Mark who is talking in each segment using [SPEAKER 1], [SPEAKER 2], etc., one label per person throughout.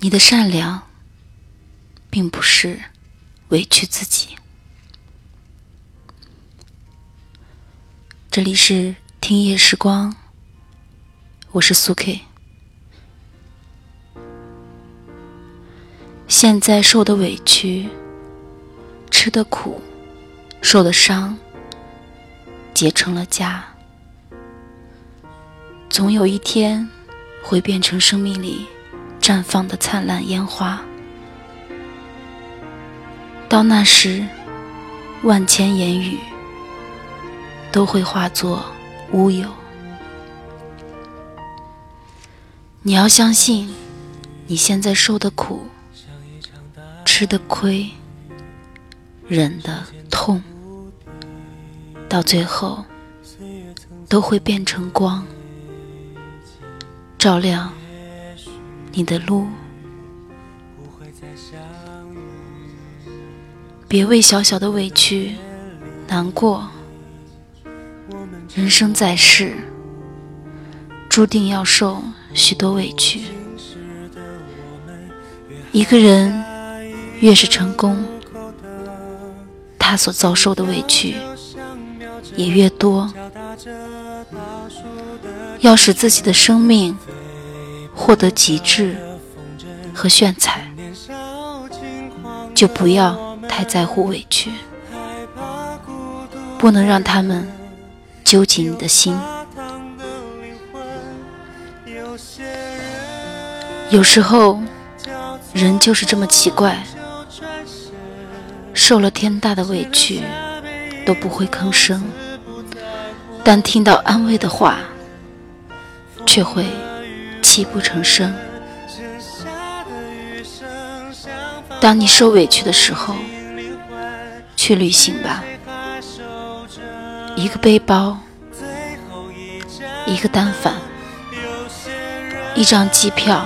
[SPEAKER 1] 你的善良，并不是委屈自己。这里是听夜时光，我是苏 K。现在受的委屈、吃的苦、受的伤，结成了痂，总有一天会变成生命里。绽放的灿烂烟花，到那时，万千言语都会化作乌有。你要相信，你现在受的苦、吃的亏、忍的痛，到最后都会变成光，照亮。你的路，别为小小的委屈难过。人生在世，注定要受许多委屈。一个人越是成功，他所遭受的委屈也越多。要使自己的生命。获得极致和炫彩，就不要太在乎委屈，不能让他们揪紧你的心。有时候，人就是这么奇怪，受了天大的委屈都不会吭声，但听到安慰的话，却会。泣不成声。当你受委屈的时候，去旅行吧。一个背包，一个单反，一张机票，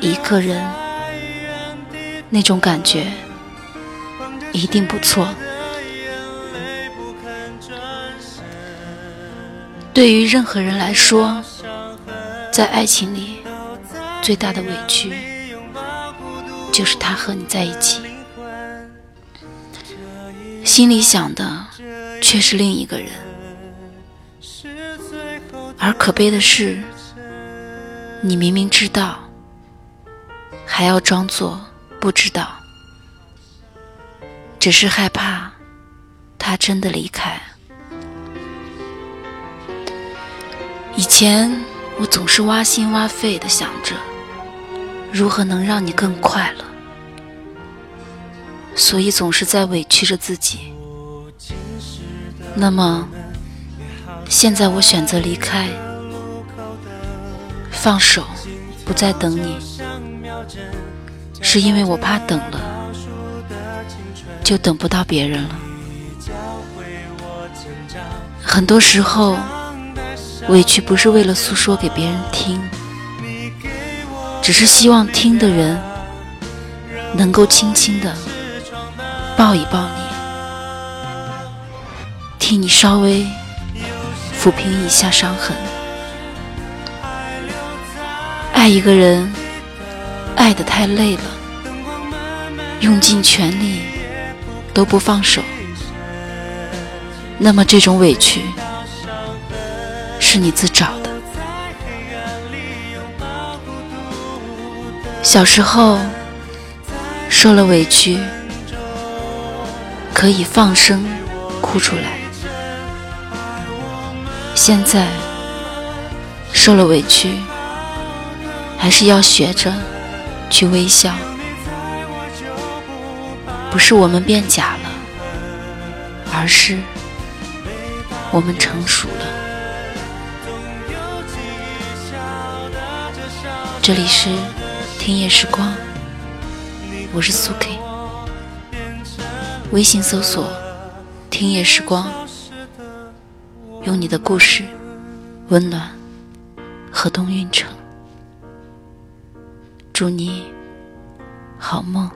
[SPEAKER 1] 一个人，那种感觉一定不错。对于任何人来说。在爱情里，最大的委屈就是他和你在一起，心里想的却是另一个人。而可悲的是，你明明知道，还要装作不知道，只是害怕他真的离开。以前。我总是挖心挖肺的想着，如何能让你更快乐，所以总是在委屈着自己。那么，现在我选择离开，放手，不再等你，是因为我怕等了，就等不到别人了。很多时候。委屈不是为了诉说给别人听，只是希望听的人能够轻轻的抱一抱你，替你稍微抚平一下伤痕。爱一个人，爱的太累了，用尽全力都不放手，那么这种委屈。是你自找的。小时候受了委屈，可以放声哭出来；现在受了委屈，还是要学着去微笑。不是我们变假了，而是我们成熟了。这里是听夜时光，我是苏 K。微信搜索“听夜时光”，用你的故事温暖河东运城。祝你好梦。